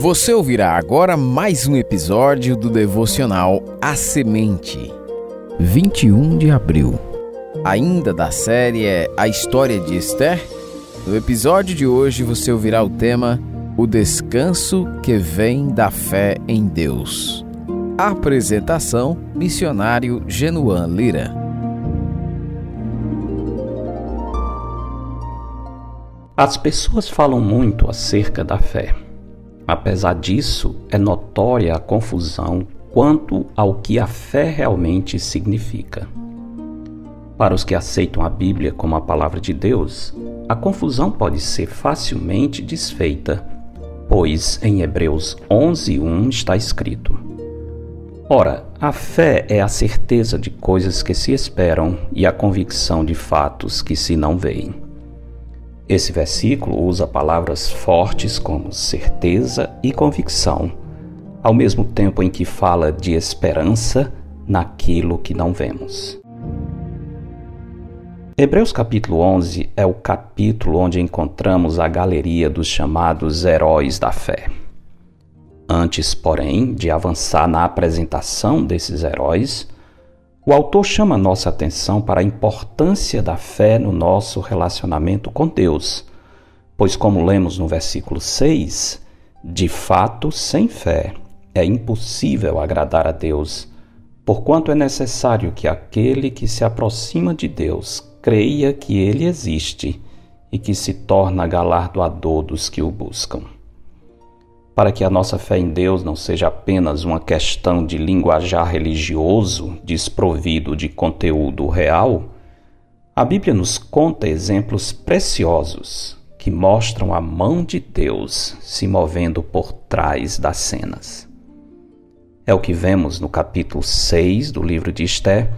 Você ouvirá agora mais um episódio do devocional A Semente. 21 de abril. Ainda da série é A História de Esther. No episódio de hoje você ouvirá o tema O Descanso que vem da fé em Deus. Apresentação: Missionário Genuan Lira. As pessoas falam muito acerca da fé. Apesar disso, é notória a confusão quanto ao que a fé realmente significa. Para os que aceitam a Bíblia como a palavra de Deus, a confusão pode ser facilmente desfeita, pois em Hebreus 11:1 está escrito: Ora, a fé é a certeza de coisas que se esperam e a convicção de fatos que se não veem. Esse versículo usa palavras fortes como certeza e convicção, ao mesmo tempo em que fala de esperança naquilo que não vemos. Hebreus capítulo 11 é o capítulo onde encontramos a galeria dos chamados heróis da fé. Antes, porém, de avançar na apresentação desses heróis, o autor chama nossa atenção para a importância da fé no nosso relacionamento com Deus, pois, como lemos no versículo 6, de fato, sem fé é impossível agradar a Deus, porquanto é necessário que aquele que se aproxima de Deus creia que ele existe e que se torna galardoador dos que o buscam para que a nossa fé em Deus não seja apenas uma questão de linguajar religioso desprovido de conteúdo real, a Bíblia nos conta exemplos preciosos que mostram a mão de Deus se movendo por trás das cenas. É o que vemos no capítulo 6 do livro de Esté,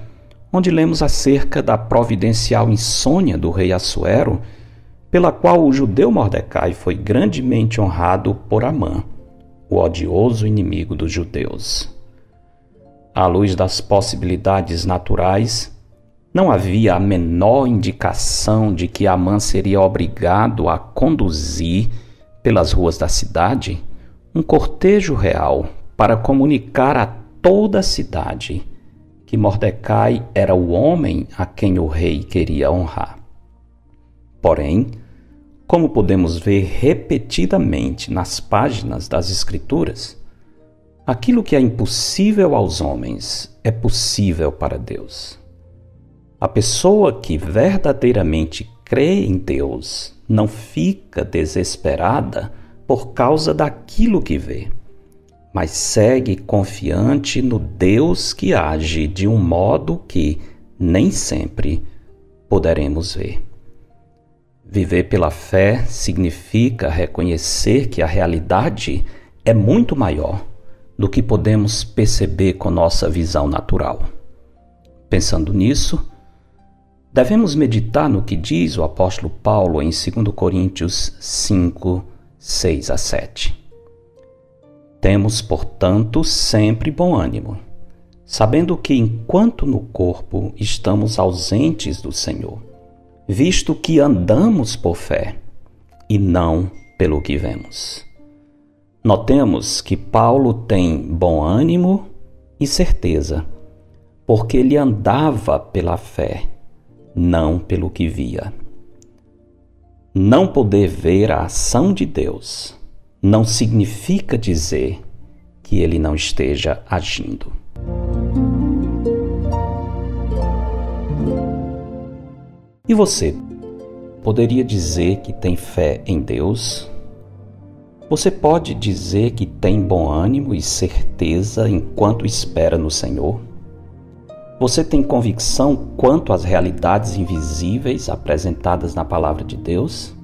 onde lemos acerca da providencial insônia do rei Assuero pela qual o judeu Mordecai foi grandemente honrado por Amã, o odioso inimigo dos judeus. À luz das possibilidades naturais, não havia a menor indicação de que Amã seria obrigado a conduzir pelas ruas da cidade um cortejo real para comunicar a toda a cidade que Mordecai era o homem a quem o rei queria honrar. Porém, como podemos ver repetidamente nas páginas das Escrituras, aquilo que é impossível aos homens é possível para Deus. A pessoa que verdadeiramente crê em Deus não fica desesperada por causa daquilo que vê, mas segue confiante no Deus que age de um modo que nem sempre poderemos ver. Viver pela fé significa reconhecer que a realidade é muito maior do que podemos perceber com nossa visão natural. Pensando nisso, devemos meditar no que diz o apóstolo Paulo em 2 Coríntios 5, 6 a 7. Temos, portanto, sempre bom ânimo, sabendo que enquanto no corpo estamos ausentes do Senhor, visto que andamos por fé e não pelo que vemos. Notemos que Paulo tem bom ânimo e certeza, porque ele andava pela fé, não pelo que via. Não poder ver a ação de Deus não significa dizer que ele não esteja agindo. E você poderia dizer que tem fé em Deus? Você pode dizer que tem bom ânimo e certeza enquanto espera no Senhor? Você tem convicção quanto às realidades invisíveis apresentadas na Palavra de Deus?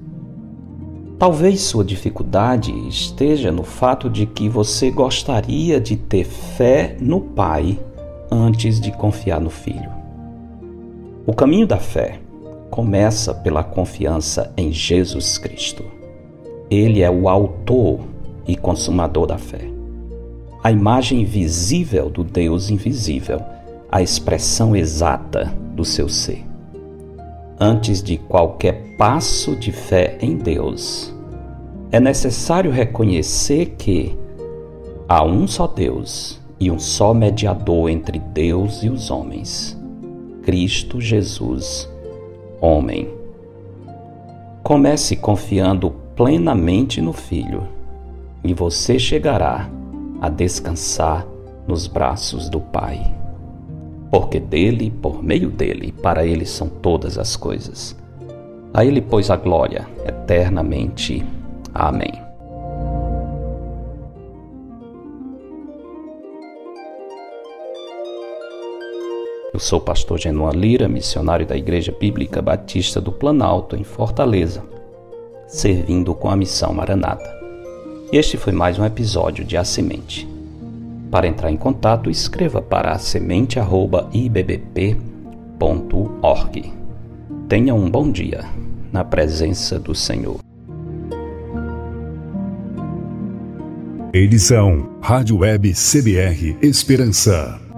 Talvez sua dificuldade esteja no fato de que você gostaria de ter fé no Pai antes de confiar no Filho. O caminho da fé começa pela confiança em Jesus Cristo. Ele é o autor e consumador da fé. A imagem visível do Deus invisível, a expressão exata do seu ser. Antes de qualquer passo de fé em Deus, é necessário reconhecer que há um só Deus e um só mediador entre Deus e os homens, Cristo Jesus, homem. Comece confiando plenamente no Filho e você chegará a descansar nos braços do Pai. Porque dele, por meio dele, para ele são todas as coisas. A ele, pois, a glória eternamente. Amém. Eu sou o pastor Genuan Lira, missionário da Igreja Bíblica Batista do Planalto, em Fortaleza, servindo com a missão Maranata. Este foi mais um episódio de A Semente. Para entrar em contato, escreva para semente@ibbp.org. Tenha um bom dia na presença do Senhor. Edição Rádio Web CBR Esperança.